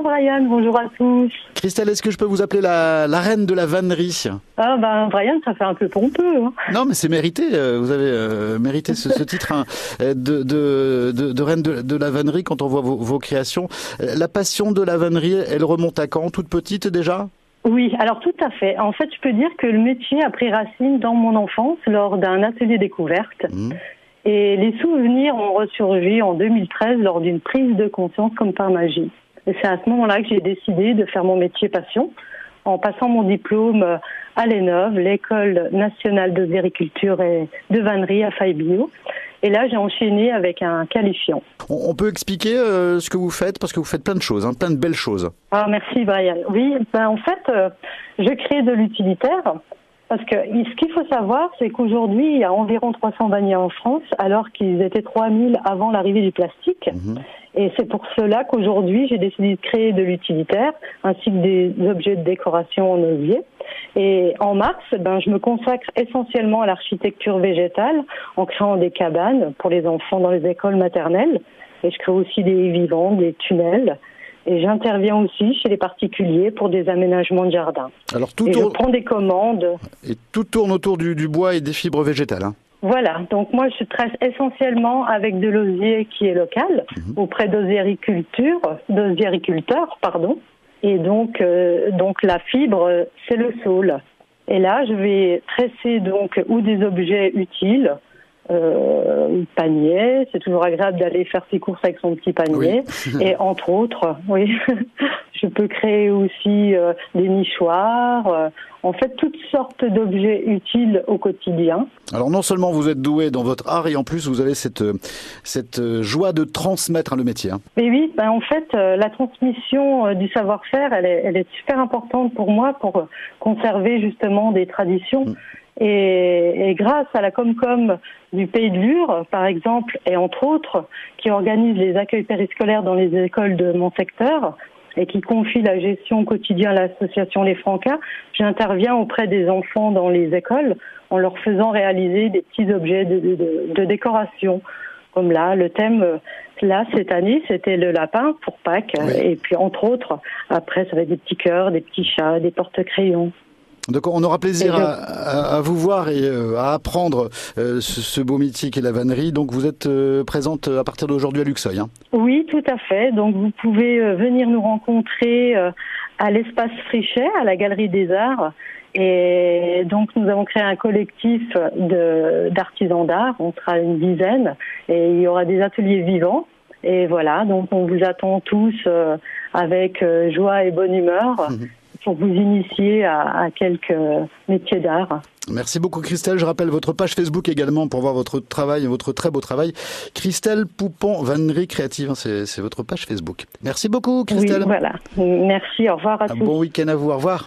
Bonjour Brian, bonjour à tous. Christelle, est-ce que je peux vous appeler la, la reine de la vannerie? Ah ben Brian, ça fait un peu pompeux. Hein. Non, mais c'est mérité. euh, Vous avez euh, mérité ce, ce titre hein, euh, de, de, de, de reine de, de la vannerie quand on voit vos, vos créations. La passion de la vannerie, elle remonte à quand? Toute petite déjà? Oui, alors tout à fait. En fait, je peux dire que le métier a pris racine dans mon enfance lors d'un atelier découverte. Mhm. Et les souvenirs ont ressurgi en 2013 lors d'une prise de conscience comme par magie. Et c'est à ce moment-là que j'ai décidé de faire mon métier passion en passant mon diplôme à l'ENOV, l'École nationale de vériculture et de vannerie à Faibio. Et là, j'ai enchaîné avec un qualifiant. on, on peut expliquer euh, ce que vous faites? Parce que vous faites plein de choses, hein, plein de belles choses. Ah, merci Brian. Oui, ben, en fait, euh, je crée de l'utilitaire parce que ce qu'il faut savoir, c'est qu'aujourd'hui, il y a environ 300 vanniers en France, alors qu'ils étaient 3000 avant l'arrivée du plastique. Mhm. Et c'est pour cela qu'aujourd'hui, j'ai décidé de créer de l'utilitaire, ainsi que des objets de décoration en osier. Et en mars, ben, je me consacre essentiellement à l'architecture végétale, en créant des cabanes pour les enfants dans les écoles maternelles. Et je crée aussi des vivants, des tunnels. Et j'interviens aussi chez les particuliers pour des aménagements de jardin. Alors tout Et je tourne, prends des commandes. et tout tourne autour du, du bois et des fibres végétales. hein. Voilà, donc moi je traite essentiellement avec de l'osier qui est local, auprès d'osiericulture, d'osiericulteurs, pardon. Et donc, euh, donc la fibre, c'est le saule. Et là, je vais tresser donc ou des objets utiles, euh, panier. C'est toujours agréable d'aller faire ses courses avec son petit panier. Et entre autres, oui, je peux créer aussi euh, des nichoirs. euh, en fait, toutes sortes d'objets utiles au quotidien. Alors non seulement vous êtes doué dans votre art et en plus vous avez cette, euh, cette joie de transmettre hein, le métier. hein. Mais oui, ben en fait, la transmission du savoir-faire, elle est, elle est super importante pour moi pour conserver justement des traditions. Et, et grâce à la Comcom du Pays de Lure, par exemple, et entre autres, qui organise les accueils périscolaires dans les écoles de mon secteur et qui confie la gestion quotidienne à l'association Les Francas, j'interviens auprès des enfants dans les écoles en leur faisant réaliser des petits objets de, de- de- de décoration. Comme là, le thème, euh, là, cette année, c'était le lapin pour Pâques. Oui. Et puis, entre autres, après, ça va être des petits cœurs, des petits chats, des porte-crayons. Donc on aura plaisir à, à- à vous voir et euh, à apprendre euh, ce, ce beau mythique et la vannerie. Donc vous êtes euh, présente à partir d'aujourd'hui à Luxeuil. hein. Oui, tout à fait. Donc, vous pouvez venir nous rencontrer à l'espace Frichet, à la Galerie des Arts. Et donc, nous avons créé un collectif d'artisans d'art. On sera une dizaine. Et il y aura des ateliers vivants. Et voilà, donc on vous attend tous euh, avec euh, joie et bonne humeur pour vous initier à, à quelques métiers d'art. Merci beaucoup Christelle. Je rappelle votre page Facebook également pour voir votre travail, votre très beau travail. Christelle Poupon, vannerie créative, hein, c'est votre page Facebook. Merci beaucoup Christelle. Oui, voilà. Merci, au revoir à Un tous. bon week-end à vous. Au revoir.